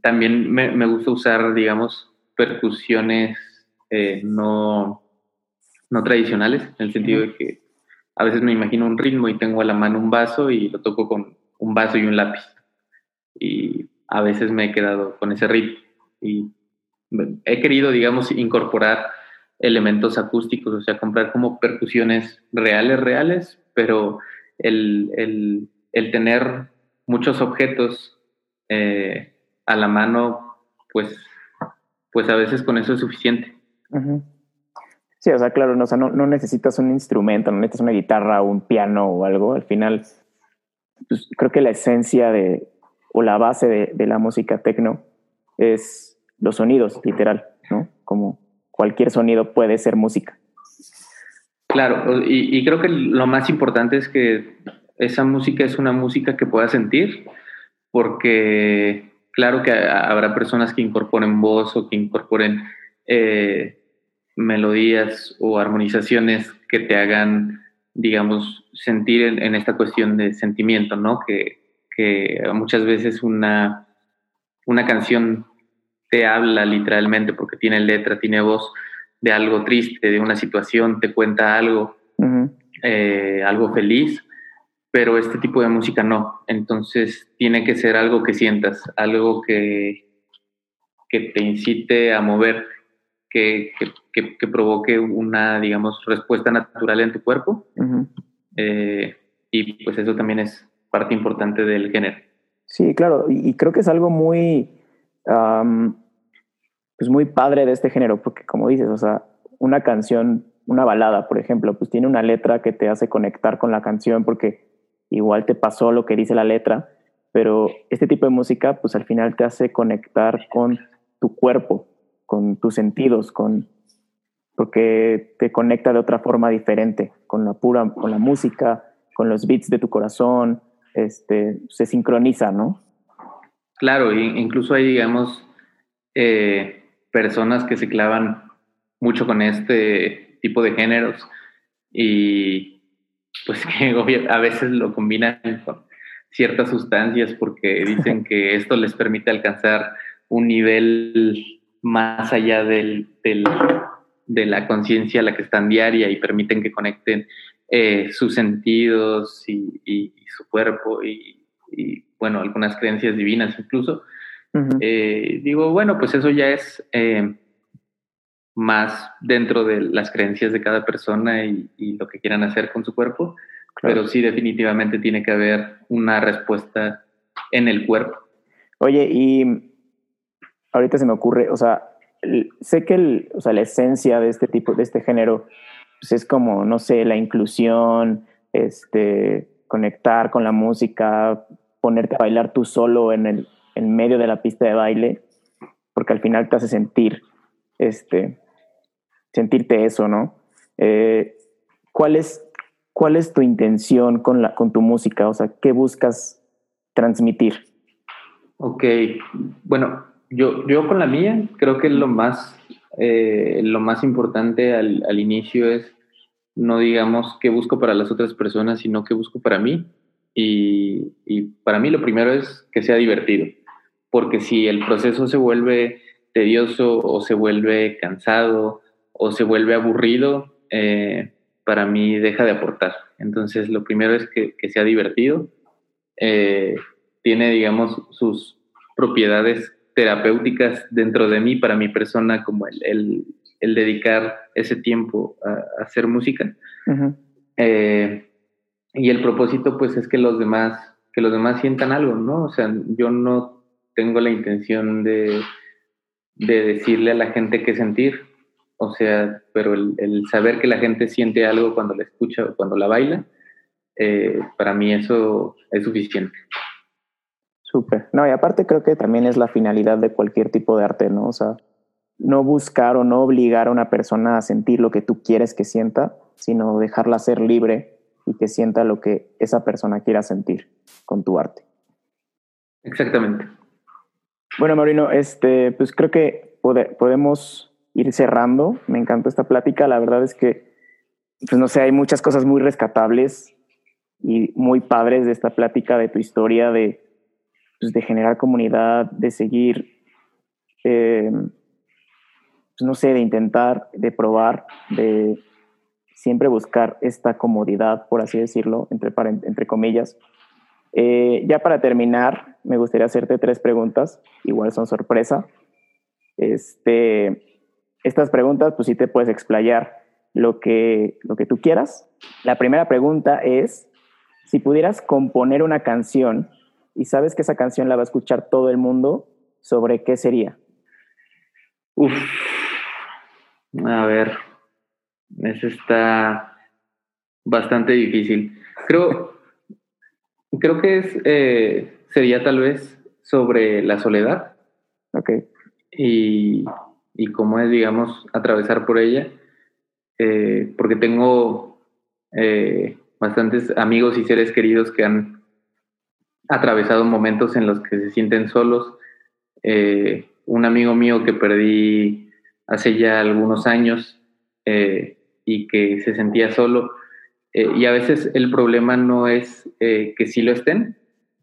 también me, me, gusta usar, digamos, percusiones eh, no, no tradicionales, en el sentido de que a veces me imagino un ritmo y tengo a la mano un vaso y lo toco con un vaso y un lápiz y a veces me he quedado con ese ritmo y he querido, digamos, incorporar elementos acústicos, o sea, comprar como percusiones reales, reales, pero el, el, el tener muchos objetos eh, a la mano, pues, pues a veces con eso es suficiente. Sí, o sea, claro, no, no, no, necesitas un instrumento, no necesitas una guitarra o un piano o algo. Al final, pues, creo que la esencia de, o la base de, la música techno es los sonidos, literal, ¿no? Como cualquier sonido puede ser música. Claro, y, creo que lo más importante es que esa música es una música que pueda sentir, porque claro que habrá personas que incorporen voz o que incorporen eh, melodías o armonizaciones que te hagan, digamos, sentir en, en, esta cuestión de sentimiento, ¿no? Que, que muchas veces una, una canción te habla literalmente porque tiene letra, tiene voz de algo triste, de una situación, te cuenta algo, eh, algo feliz, pero este tipo de música no. Entonces tiene que ser algo que sientas, algo que, que te incite a mover, que, que, que, provoque una, digamos, respuesta natural en tu cuerpo. eh, y pues eso también es parte importante del género. Sí, claro, y, creo que es algo muy, pues muy padre de este género, porque como dices, o sea, una canción, una balada, por ejemplo, pues tiene una letra que te hace conectar con la canción porque igual te pasó lo que dice la letra, pero este tipo de música, pues al final te hace conectar con tu cuerpo, con tus sentidos, con porque te conecta de otra forma diferente, con la pura, con la música, con los beats de tu corazón, este, se sincroniza, ¿no? Claro, incluso hay, digamos, eh, personas que se clavan mucho con este tipo de géneros y pues que a veces lo combinan con ciertas sustancias porque dicen que esto les permite alcanzar un nivel más allá del, del de la conciencia a la que están diaria y permiten que conecten eh, sus sentidos y, y, y, su cuerpo y, y, bueno, algunas creencias divinas incluso, eh, digo, bueno, pues eso ya es eh, más dentro de las creencias de cada persona y, lo que quieran hacer con su cuerpo, pero sí definitivamente tiene que haber una respuesta en el cuerpo. Oye, y ahorita se me ocurre, o sea, sé que el, o sea, la esencia de este tipo, de este género, pues es como, no sé, la inclusión, este, conectar con la música, ponerte a bailar tú solo en el en medio de la pista de baile, porque al final te hace sentir, este, sentirte eso, ¿no? Eh, ¿cuál, es, ¿Cuál es tu intención con, la, con tu música? O sea, ¿qué buscas transmitir? Ok, bueno, yo, yo con la mía creo que lo más, eh, lo más importante al, al inicio es no digamos qué busco para las otras personas, sino qué busco para mí. Y, y, para mí lo primero es que sea divertido, porque si el proceso se vuelve tedioso o se vuelve cansado o se vuelve aburrido, eh, para mí deja de aportar. Entonces lo primero es que, que sea divertido, eh, tiene digamos sus propiedades terapéuticas dentro de mí, para mi persona, como el, el, el dedicar ese tiempo a, hacer música. Eh, y el propósito, pues, es que los demás, que los demás sientan algo, ¿no? O sea, yo no tengo la intención de, de decirle a la gente qué sentir, o sea, pero el, saber que la gente siente algo cuando la escucha o cuando la baila, eh, para mí eso es suficiente. Súper. No, y aparte creo que también es la finalidad de cualquier tipo de arte, ¿no? O sea, no buscar o no obligar a una persona a sentir lo que tú quieres que sienta, sino dejarla ser libre y que sienta lo que esa persona quiera sentir con tu arte. Exactamente. Bueno, Marino, este, pues creo que podemos ir cerrando. Me encantó esta plática. La verdad es que, pues no sé, hay muchas cosas muy rescatables y muy padres de esta plática, de tu historia, de, pues, de generar comunidad, de seguir eh, pues, no sé, de intentar, de probar, de siempre buscar esta comodidad, por así decirlo, entre, entre comillas. Eh, ya para terminar, me gustaría hacerte tres preguntas, igual son sorpresa. Este, estas preguntas, pues sí te puedes explayar lo que, lo que tú quieras. La primera pregunta es, si pudieras componer una canción y sabes que esa canción la va a escuchar todo el mundo, ¿sobre qué sería? Uf, a ver, eso está bastante difícil. Creo, creo que es, eh, sería tal vez sobre la soledad. Ok. Y, y cómo es, digamos, atravesar por ella. Eh, porque tengo eh, bastantes amigos y seres queridos que han atravesado momentos en los que se sienten solos. un amigo mío que perdí hace ya algunos años eh, y que se sentía solo. Eh, y a veces el problema no es eh, que sí lo estén,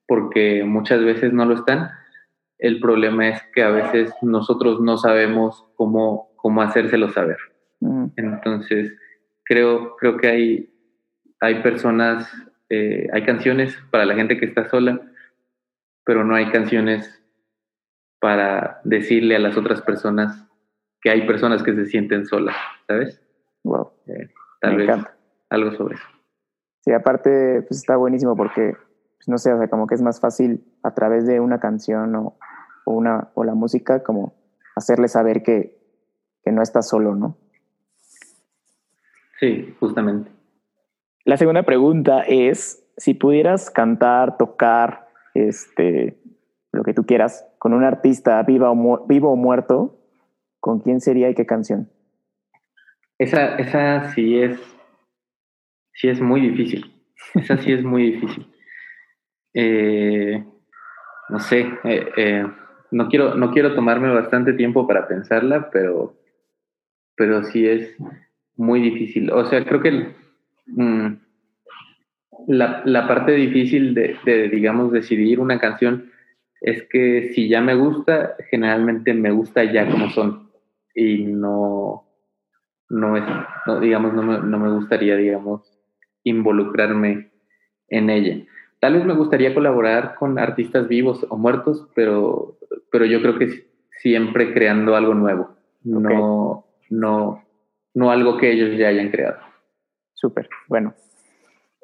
porque muchas veces no lo están. El problema es que a veces nosotros no sabemos cómo, cómo hacérselo saber. Mm. Entonces, creo, creo que hay, hay personas, hay canciones para la gente que está sola, pero no hay canciones para decirle a las otras personas que hay personas que se sienten solas, ¿sabes? Wow. Eh, tal vez algo sobre eso. Sí, aparte, pues está buenísimo porque, pues, no sé, o sea, como que es más fácil a través de una canción o, una, o la música, como hacerle saber que, que no estás solo, ¿no? Sí, justamente. La segunda pregunta es, si pudieras cantar, tocar, este, lo que tú quieras, con un artista viva o vivo o muerto, ¿con quién sería y qué canción? Esa, esa sí es, sí es muy difícil. Esa sí es muy difícil. Eh, no sé, eh, eh, no, quiero, no quiero tomarme bastante tiempo para pensarla, pero, pero sí es muy difícil. O sea, creo que mm, la, la, parte difícil de, de, digamos, decidir una canción es que si ya me gusta, generalmente me gusta ya como son y no, no es, digamos, no me, no me gustaría, digamos, involucrarme en ella. tal vez me gustaría colaborar con artistas vivos o muertos, pero, pero yo creo que siempre creando algo nuevo, no, no, no algo que ellos ya hayan creado. Súper, bueno.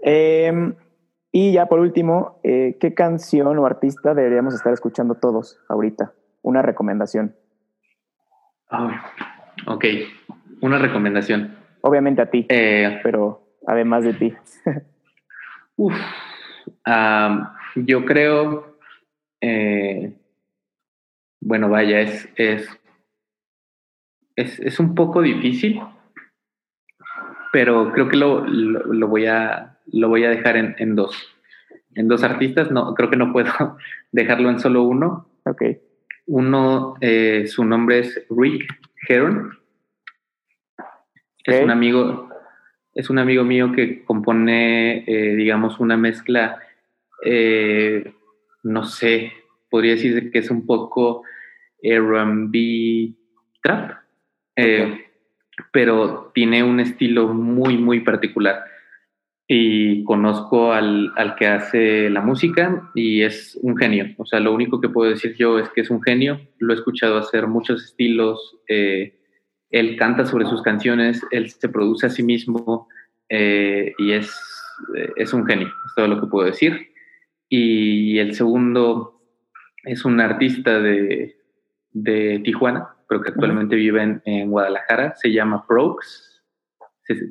Em, y ya por último, eh, ¿qué canción o artista deberíamos estar escuchando todos ahorita? Una recomendación. ok, una recomendación. Obviamente a ti, eh, pero además de ti. uf, yo creo, eh, bueno, vaya, es, es, es, un poco difícil, pero creo que lo, lo, voy, a, lo voy a dejar en, en, dos. En dos artistas, no, creo que no puedo dejarlo en solo uno. Ok. Uno, eh, su nombre es Rick Heron. Es un amigo, es un amigo mío que compone, eh, digamos, una mezcla, eh, no sé, podría decir que es un poco R&B trap, pero tiene un estilo muy, muy particular y conozco al, al, que hace la música y es un genio. O sea, lo único que puedo decir yo es que es un genio. Lo he escuchado hacer muchos estilos. Eh, él canta sobre sus canciones, él se produce a sí mismo eh, y es, eh, es un genio. Es todo lo que puedo decir. Y el segundo es un artista de, de Tijuana, pero que actualmente vive en, en Guadalajara. Se llama Prox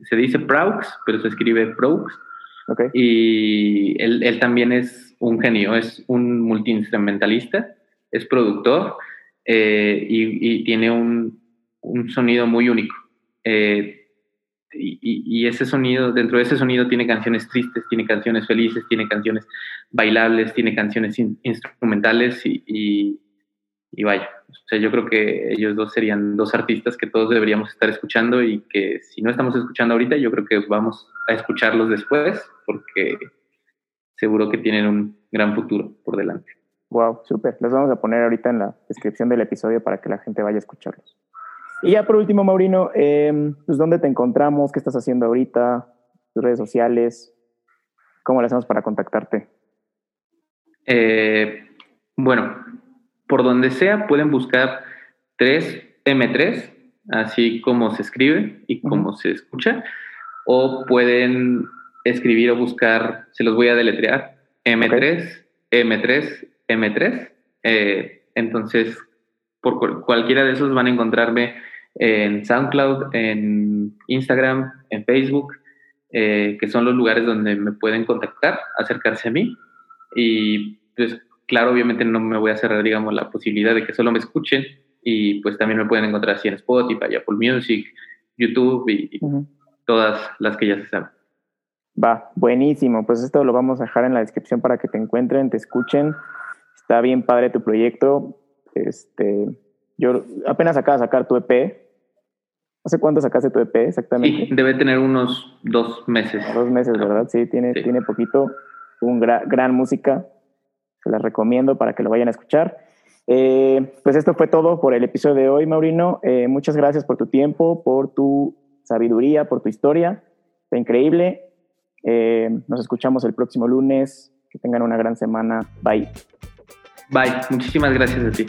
se, dice Praux, pero se escribe Proux. Y él, también es un genio, es un multiinstrumentalista, es productor eh, y, tiene un, sonido muy único. Eh, y, ese sonido, dentro de ese sonido tiene canciones tristes, tiene canciones felices, tiene canciones bailables, tiene canciones instrumentales y, y vaya, o sea, yo creo que ellos dos serían dos artistas que todos deberíamos estar escuchando y que si no estamos escuchando ahorita, yo creo que vamos a escucharlos después porque seguro que tienen un gran futuro por delante. Wow, súper. Los vamos a poner ahorita en la descripción del episodio para que la gente vaya a escucharlos. Y ya por último, Maurino, eh, pues ¿dónde te encontramos? ¿Qué estás haciendo ahorita? ¿Tus redes sociales? ¿Cómo le hacemos para contactarte? Eh, bueno, por donde sea pueden buscar 3M3, así como se escribe y como se escucha, o pueden escribir o buscar, se los voy a deletrear, M3, M3, M3. entonces, por cualquiera de esos van a encontrarme en SoundCloud, en Instagram, en Facebook, eh, que son los lugares donde me pueden contactar, acercarse a mí. Y pues claro, obviamente no me voy a cerrar, digamos, la posibilidad de que solo me escuchen y pues también me pueden encontrar así en Spotify, Apple Music, YouTube y, todas las que ya se saben. Va, buenísimo. Pues esto lo vamos a dejar en la descripción para que te encuentren, te escuchen. Está bien padre tu proyecto. Este, yo apenas acabo de sacar tu EP. ¿Hace cuánto sacaste tu EP exactamente? Sí, debe tener unos dos meses. Dos meses, ¿verdad? Sí, tiene, tiene poquito. Un gran música se las recomiendo para que lo vayan a escuchar. Eh, pues esto fue todo por el episodio de hoy, Maurino. Eh, muchas gracias por tu tiempo, por tu sabiduría, por tu historia. Está increíble. Eh, nos escuchamos el próximo lunes. Que tengan una gran semana. Bye. Bye. Muchísimas gracias a ti.